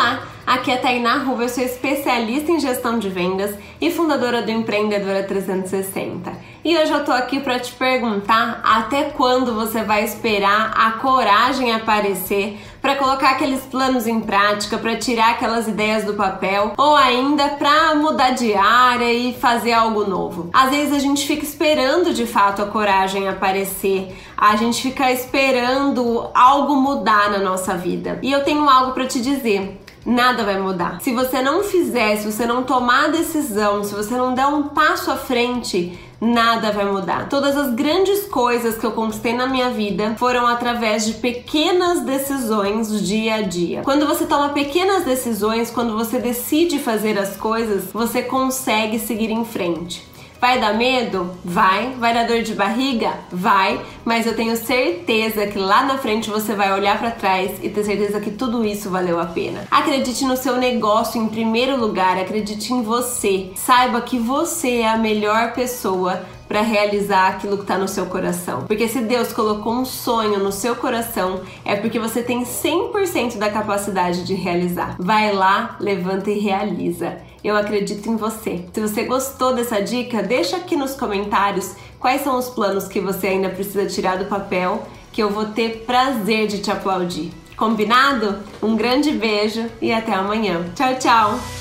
Olá, aqui é Tainá Ruva, eu sou especialista em gestão de vendas e fundadora do Empreendedora 360. E hoje eu tô aqui para te perguntar até quando você vai esperar a coragem aparecer para colocar aqueles planos em prática, para tirar aquelas ideias do papel ou ainda para mudar de área e fazer algo novo. Às vezes a gente fica esperando de fato a coragem aparecer, a gente fica esperando algo mudar na nossa vida. E eu tenho algo para te dizer nada vai mudar. Se você não fizer, se você não tomar a decisão, se você não der um passo à frente, nada vai mudar. Todas as grandes coisas que eu conquistei na minha vida foram através de pequenas decisões dia a dia. Quando você toma pequenas decisões, quando você decide fazer as coisas, você consegue seguir em frente. Vai dar medo? Vai. Vai dar dor de barriga? Vai. Mas eu tenho certeza que lá na frente você vai olhar para trás e ter certeza que tudo isso valeu a pena. Acredite no seu negócio em primeiro lugar, acredite em você. Saiba que você é a melhor pessoa para realizar aquilo que está no seu coração. Porque se Deus colocou um sonho no seu coração, é porque você tem 100% da capacidade de realizar. Vai lá, levanta e realiza. Eu acredito em você. Se você gostou dessa dica, deixa aqui nos comentários quais são os planos que você ainda precisa tirar do papel, que eu vou ter prazer de te aplaudir. Combinado? Um grande beijo e até amanhã. Tchau, tchau!